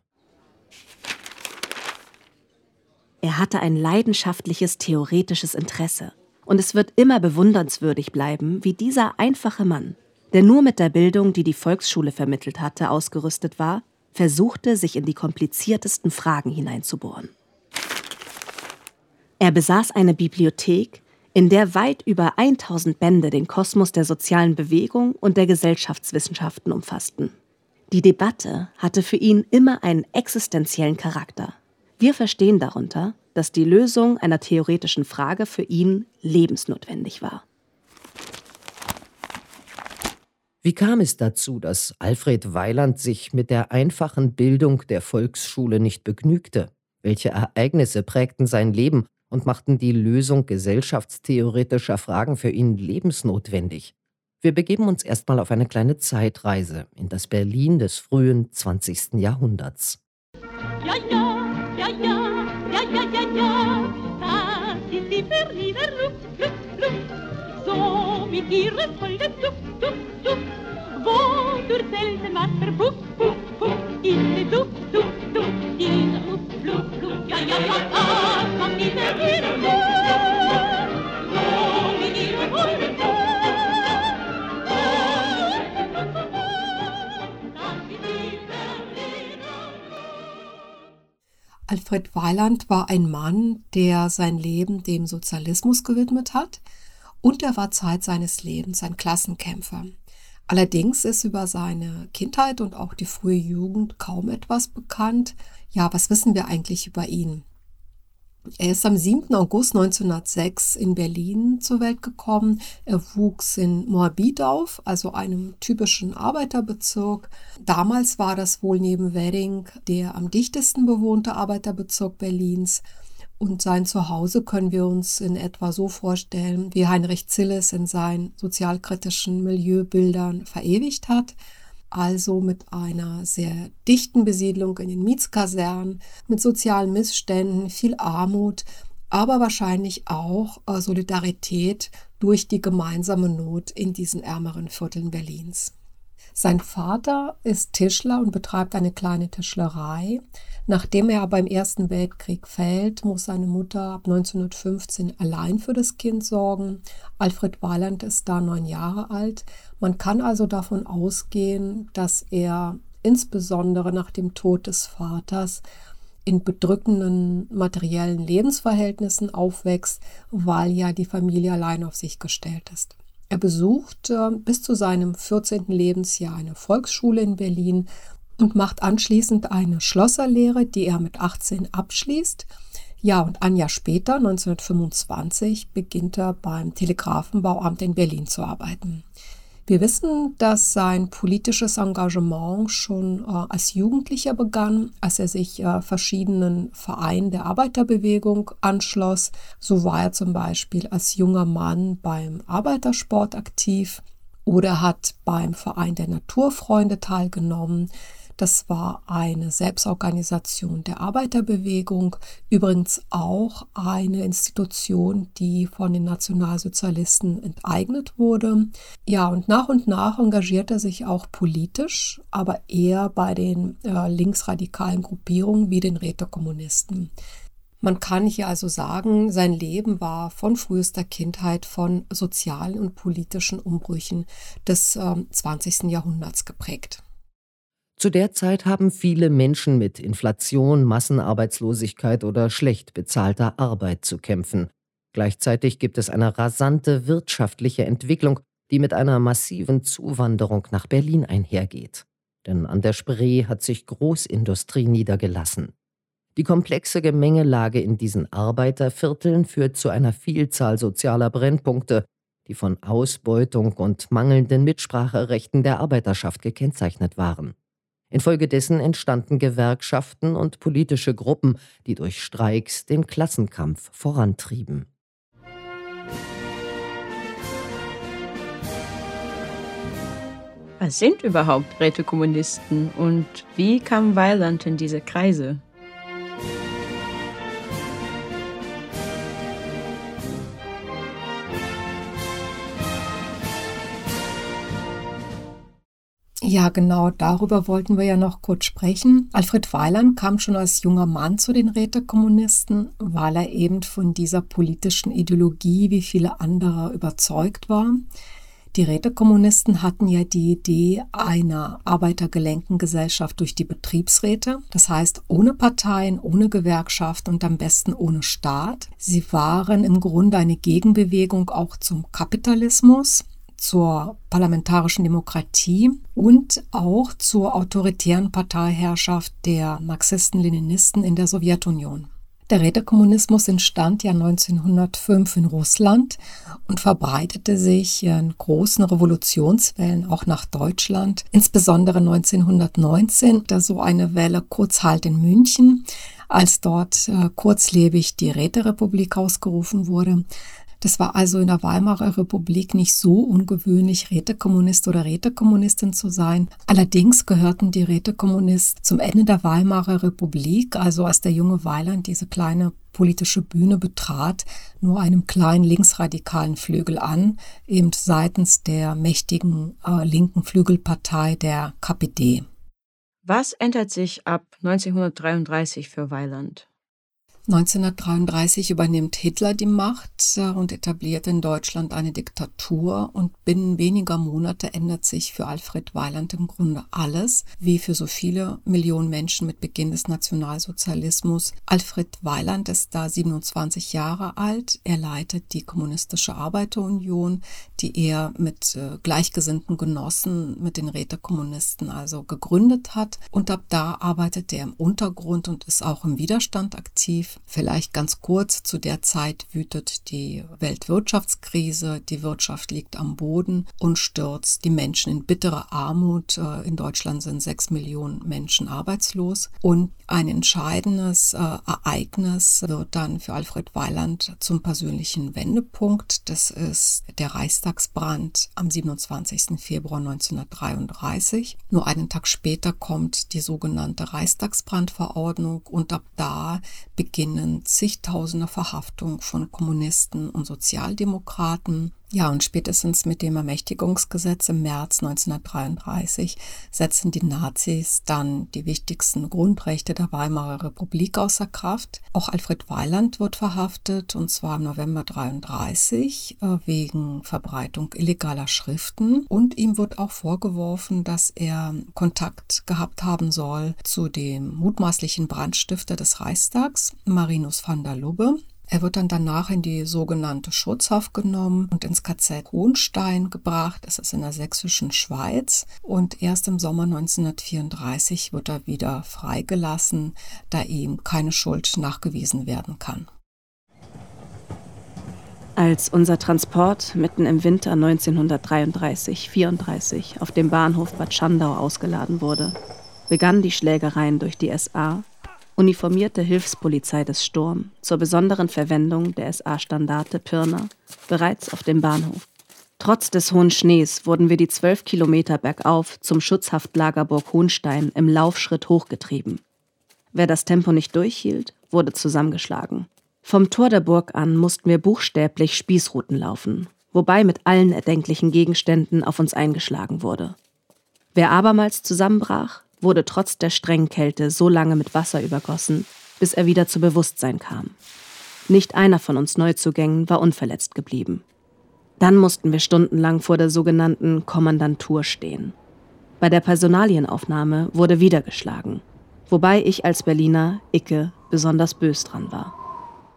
Er hatte ein leidenschaftliches theoretisches Interesse. Und es wird immer bewundernswürdig bleiben, wie dieser einfache Mann, der nur mit der Bildung, die die Volksschule vermittelt hatte, ausgerüstet war, versuchte, sich in die kompliziertesten Fragen hineinzubohren. Er besaß eine Bibliothek, in der weit über 1000 Bände den Kosmos der sozialen Bewegung und der Gesellschaftswissenschaften umfassten. Die Debatte hatte für ihn immer einen existenziellen Charakter. Wir verstehen darunter, dass die Lösung einer theoretischen Frage für ihn lebensnotwendig war. Wie kam es dazu, dass Alfred Weiland sich mit der einfachen Bildung der Volksschule nicht begnügte? Welche Ereignisse prägten sein Leben und machten die Lösung gesellschaftstheoretischer Fragen für ihn lebensnotwendig? Wir begeben uns erstmal auf eine kleine Zeitreise in das Berlin des frühen 20. Jahrhunderts. Ja, ja, ja, ja, ja, ja, ja, ja, das ist die Berliner Luft, Luft, Luft, so mit ihrem vollen Duft, Duft, Duft, wo durch selten Wasser, Puff, Puff, Puff, in Duft, Duft, Duft, in Luft, Luft, Luft, ja, ja, ja, das kommt die Berliner Luft, Alfred Weiland war ein Mann, der sein Leben dem Sozialismus gewidmet hat und er war Zeit seines Lebens ein Klassenkämpfer. Allerdings ist über seine Kindheit und auch die frühe Jugend kaum etwas bekannt. Ja, was wissen wir eigentlich über ihn? Er ist am 7. August 1906 in Berlin zur Welt gekommen. Er wuchs in Moabit auf, also einem typischen Arbeiterbezirk. Damals war das wohl neben Wedding der am dichtesten bewohnte Arbeiterbezirk Berlins. Und sein Zuhause können wir uns in etwa so vorstellen, wie Heinrich Zilles in seinen sozialkritischen Milieubildern verewigt hat also mit einer sehr dichten Besiedlung in den Mietskasernen, mit sozialen Missständen, viel Armut, aber wahrscheinlich auch äh, Solidarität durch die gemeinsame Not in diesen ärmeren Vierteln Berlins. Sein Vater ist Tischler und betreibt eine kleine Tischlerei. Nachdem er aber im Ersten Weltkrieg fällt, muss seine Mutter ab 1915 allein für das Kind sorgen. Alfred Weiland ist da neun Jahre alt. Man kann also davon ausgehen, dass er insbesondere nach dem Tod des Vaters in bedrückenden materiellen Lebensverhältnissen aufwächst, weil ja die Familie allein auf sich gestellt ist. Er besucht äh, bis zu seinem 14. Lebensjahr eine Volksschule in Berlin und macht anschließend eine Schlosserlehre, die er mit 18 abschließt. Ja, und ein Jahr später, 1925, beginnt er beim Telegrafenbauamt in Berlin zu arbeiten. Wir wissen, dass sein politisches Engagement schon äh, als Jugendlicher begann, als er sich äh, verschiedenen Vereinen der Arbeiterbewegung anschloss. So war er zum Beispiel als junger Mann beim Arbeitersport aktiv oder hat beim Verein der Naturfreunde teilgenommen. Das war eine Selbstorganisation der Arbeiterbewegung, übrigens auch eine Institution, die von den Nationalsozialisten enteignet wurde. Ja, und nach und nach engagiert er sich auch politisch, aber eher bei den äh, linksradikalen Gruppierungen wie den Rätekommunisten. Man kann hier also sagen, sein Leben war von frühester Kindheit von sozialen und politischen Umbrüchen des äh, 20. Jahrhunderts geprägt. Zu der Zeit haben viele Menschen mit Inflation, Massenarbeitslosigkeit oder schlecht bezahlter Arbeit zu kämpfen. Gleichzeitig gibt es eine rasante wirtschaftliche Entwicklung, die mit einer massiven Zuwanderung nach Berlin einhergeht. Denn an der Spree hat sich Großindustrie niedergelassen. Die komplexe Gemengelage in diesen Arbeitervierteln führt zu einer Vielzahl sozialer Brennpunkte, die von Ausbeutung und mangelnden Mitspracherechten der Arbeiterschaft gekennzeichnet waren. Infolgedessen entstanden Gewerkschaften und politische Gruppen, die durch Streiks den Klassenkampf vorantrieben. Was sind überhaupt Rätekommunisten und wie kam Weiland in diese Kreise? Ja, genau, darüber wollten wir ja noch kurz sprechen. Alfred Weiland kam schon als junger Mann zu den Rätekommunisten, weil er eben von dieser politischen Ideologie wie viele andere überzeugt war. Die Rätekommunisten hatten ja die Idee einer arbeitergelenkten Gesellschaft durch die Betriebsräte, das heißt ohne Parteien, ohne Gewerkschaft und am besten ohne Staat. Sie waren im Grunde eine Gegenbewegung auch zum Kapitalismus zur parlamentarischen Demokratie und auch zur autoritären Parteiherrschaft der Marxisten-Leninisten in der Sowjetunion. Der Rätekommunismus entstand ja 1905 in Russland und verbreitete sich in großen Revolutionswellen auch nach Deutschland, insbesondere 1919, da so eine Welle kurz halt in München, als dort äh, kurzlebig die Räterepublik ausgerufen wurde. Das war also in der Weimarer Republik nicht so ungewöhnlich, Rätekommunist oder Rätekommunistin zu sein. Allerdings gehörten die Rätekommunisten zum Ende der Weimarer Republik, also als der junge Weiland diese kleine politische Bühne betrat, nur einem kleinen linksradikalen Flügel an, eben seitens der mächtigen äh, linken Flügelpartei der KPD. Was ändert sich ab 1933 für Weiland? 1933 übernimmt Hitler die Macht äh, und etabliert in Deutschland eine Diktatur und binnen weniger Monate ändert sich für Alfred Weiland im Grunde alles, wie für so viele Millionen Menschen mit Beginn des Nationalsozialismus. Alfred Weiland ist da 27 Jahre alt. Er leitet die Kommunistische Arbeiterunion, die er mit äh, gleichgesinnten Genossen, mit den Rätekommunisten also gegründet hat. Und ab da arbeitet er im Untergrund und ist auch im Widerstand aktiv. Vielleicht ganz kurz, zu der Zeit wütet die Weltwirtschaftskrise, die Wirtschaft liegt am Boden und stürzt die Menschen in bittere Armut. Äh, in Deutschland sind sechs Millionen Menschen arbeitslos und ein entscheidendes äh, Ereignis wird dann für Alfred Weiland zum persönlichen Wendepunkt. Das ist der Reichstagsbrand am 27. Februar 1933. Nur einen Tag später kommt die sogenannte Reichstagsbrandverordnung und ab da beginnt beginnen zigtausende Verhaftungen von Kommunisten und Sozialdemokraten. Ja, und spätestens mit dem Ermächtigungsgesetz im März 1933 setzen die Nazis dann die wichtigsten Grundrechte der Weimarer Republik außer Kraft. Auch Alfred Weiland wird verhaftet, und zwar im November 1933 äh, wegen Verbreitung illegaler Schriften. Und ihm wird auch vorgeworfen, dass er Kontakt gehabt haben soll zu dem mutmaßlichen Brandstifter des Reichstags, Marinus van der Lubbe. Er wird dann danach in die sogenannte Schutzhaft genommen und ins KZ Hohenstein gebracht. Das ist in der sächsischen Schweiz. Und erst im Sommer 1934 wird er wieder freigelassen, da ihm keine Schuld nachgewiesen werden kann. Als unser Transport mitten im Winter 1933-34 auf dem Bahnhof Bad Schandau ausgeladen wurde, begannen die Schlägereien durch die SA uniformierte Hilfspolizei des Sturm zur besonderen Verwendung der SA-Standarte Pirna bereits auf dem Bahnhof. Trotz des hohen Schnees wurden wir die zwölf Kilometer bergauf zum Schutzhaftlager Burg Hohenstein im Laufschritt hochgetrieben. Wer das Tempo nicht durchhielt, wurde zusammengeschlagen. Vom Tor der Burg an mussten wir buchstäblich Spießruten laufen, wobei mit allen erdenklichen Gegenständen auf uns eingeschlagen wurde. Wer abermals zusammenbrach, wurde trotz der strengen Kälte so lange mit Wasser übergossen, bis er wieder zu Bewusstsein kam. Nicht einer von uns Neuzugängen war unverletzt geblieben. Dann mussten wir stundenlang vor der sogenannten Kommandantur stehen. Bei der Personalienaufnahme wurde wieder geschlagen, wobei ich als Berliner Icke besonders bös dran war.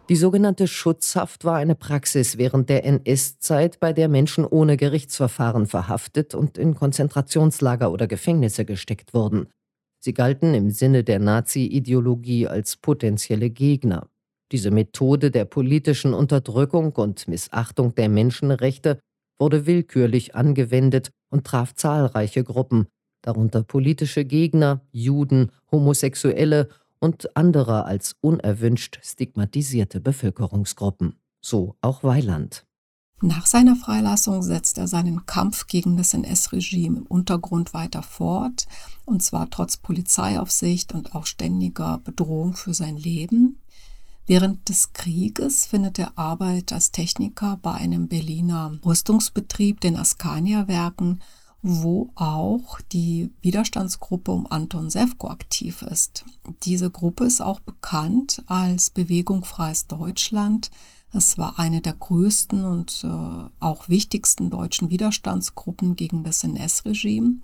Die sogenannte Schutzhaft war eine Praxis während der NS-Zeit, bei der Menschen ohne Gerichtsverfahren verhaftet und in Konzentrationslager oder Gefängnisse gesteckt wurden. Sie galten im Sinne der Nazi-Ideologie als potenzielle Gegner. Diese Methode der politischen Unterdrückung und Missachtung der Menschenrechte wurde willkürlich angewendet und traf zahlreiche Gruppen, darunter politische Gegner, Juden, Homosexuelle und andere als unerwünscht stigmatisierte Bevölkerungsgruppen. So auch Weiland. Nach seiner Freilassung setzt er seinen Kampf gegen das NS-Regime im Untergrund weiter fort, und zwar trotz Polizeiaufsicht und auch ständiger Bedrohung für sein Leben. Während des Krieges findet er Arbeit als Techniker bei einem Berliner Rüstungsbetrieb, den Askania-Werken, wo auch die Widerstandsgruppe um Anton Sewko aktiv ist. Diese Gruppe ist auch bekannt als Bewegung Freies Deutschland, es war eine der größten und äh, auch wichtigsten deutschen Widerstandsgruppen gegen das NS-Regime.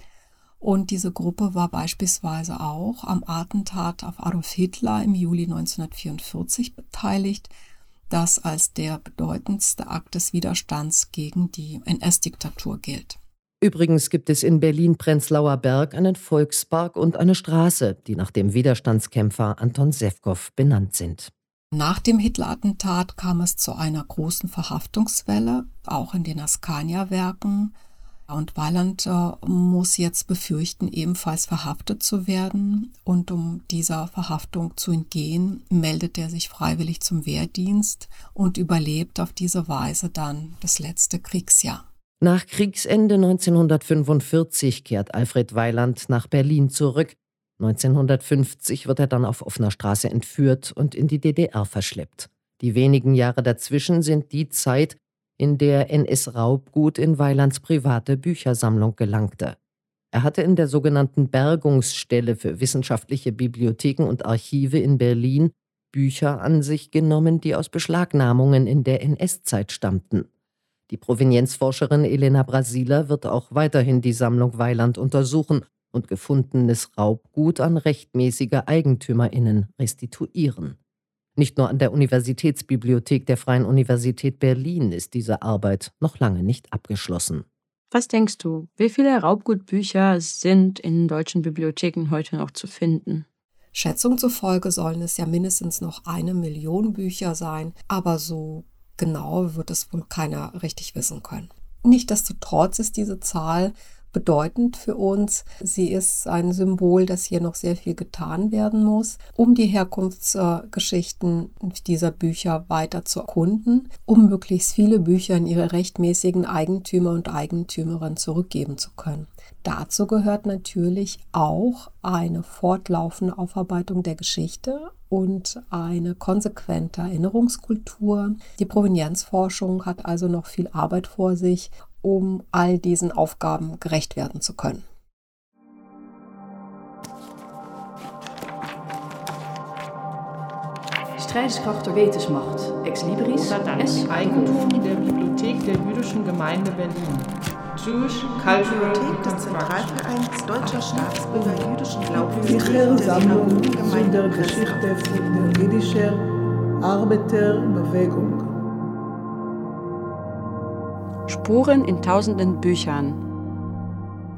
Und diese Gruppe war beispielsweise auch am Attentat auf Adolf Hitler im Juli 1944 beteiligt, das als der bedeutendste Akt des Widerstands gegen die NS-Diktatur gilt. Übrigens gibt es in Berlin-Prenzlauer Berg einen Volkspark und eine Straße, die nach dem Widerstandskämpfer Anton Sewkow benannt sind. Nach dem Hitler-Attentat kam es zu einer großen Verhaftungswelle, auch in den Askania-Werken. Und Weiland äh, muss jetzt befürchten, ebenfalls verhaftet zu werden. Und um dieser Verhaftung zu entgehen, meldet er sich freiwillig zum Wehrdienst und überlebt auf diese Weise dann das letzte Kriegsjahr. Nach Kriegsende 1945 kehrt Alfred Weiland nach Berlin zurück 1950 wird er dann auf offener Straße entführt und in die DDR verschleppt. Die wenigen Jahre dazwischen sind die Zeit, in der NS-Raubgut in Weilands private Büchersammlung gelangte. Er hatte in der sogenannten Bergungsstelle für wissenschaftliche Bibliotheken und Archive in Berlin Bücher an sich genommen, die aus Beschlagnahmungen in der NS-Zeit stammten. Die Provenienzforscherin Elena Brasiler wird auch weiterhin die Sammlung Weiland untersuchen und gefundenes Raubgut an rechtmäßige Eigentümerinnen restituieren. Nicht nur an der Universitätsbibliothek der Freien Universität Berlin ist diese Arbeit noch lange nicht abgeschlossen. Was denkst du, wie viele Raubgutbücher sind in deutschen Bibliotheken heute noch zu finden? Schätzung zufolge sollen es ja mindestens noch eine Million Bücher sein, aber so genau wird es wohl keiner richtig wissen können. Nichtsdestotrotz ist diese Zahl bedeutend für uns. Sie ist ein Symbol, dass hier noch sehr viel getan werden muss, um die Herkunftsgeschichten dieser Bücher weiter zu erkunden, um möglichst viele Bücher in ihre rechtmäßigen Eigentümer und Eigentümerinnen zurückgeben zu können. Dazu gehört natürlich auch eine fortlaufende Aufarbeitung der Geschichte und eine konsequente Erinnerungskultur. Die Provenienzforschung hat also noch viel Arbeit vor sich um all diesen Aufgaben gerecht werden zu können. Strijdkracht der Wetensmacht, Ex Libris, S. Eigentum der Bibliothek der Jüdischen Gemeinde Berlin. Jewish Cultural Bibliothek des Zentralvereins Deutscher Staatsbürger jüdischen Glaubens. Sicher Sammlung zu der Geschichte von der jüdischen Arbeiterbewegung. Spuren in tausenden Büchern.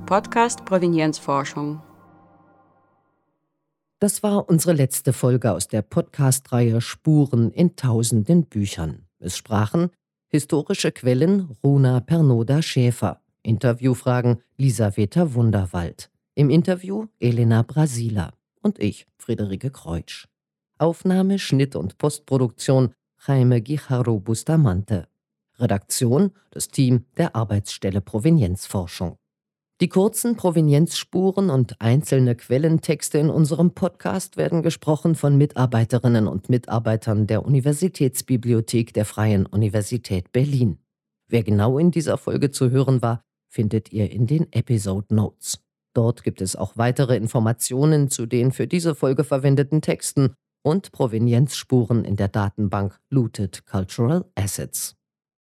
Podcast Provenienzforschung. Das war unsere letzte Folge aus der Podcast-Reihe Spuren in tausenden Büchern. Es sprachen historische Quellen Runa Pernoda Schäfer, Interviewfragen Lisaveta Wunderwald, im Interview Elena Brasila und ich, Friederike Kreutsch. Aufnahme, Schnitt und Postproduktion Jaime Guijarro Bustamante. Redaktion das Team der Arbeitsstelle Provenienzforschung. Die kurzen Provenienzspuren und einzelne Quellentexte in unserem Podcast werden gesprochen von Mitarbeiterinnen und Mitarbeitern der Universitätsbibliothek der Freien Universität Berlin. Wer genau in dieser Folge zu hören war, findet ihr in den Episode Notes. Dort gibt es auch weitere Informationen zu den für diese Folge verwendeten Texten und Provenienzspuren in der Datenbank Looted Cultural Assets.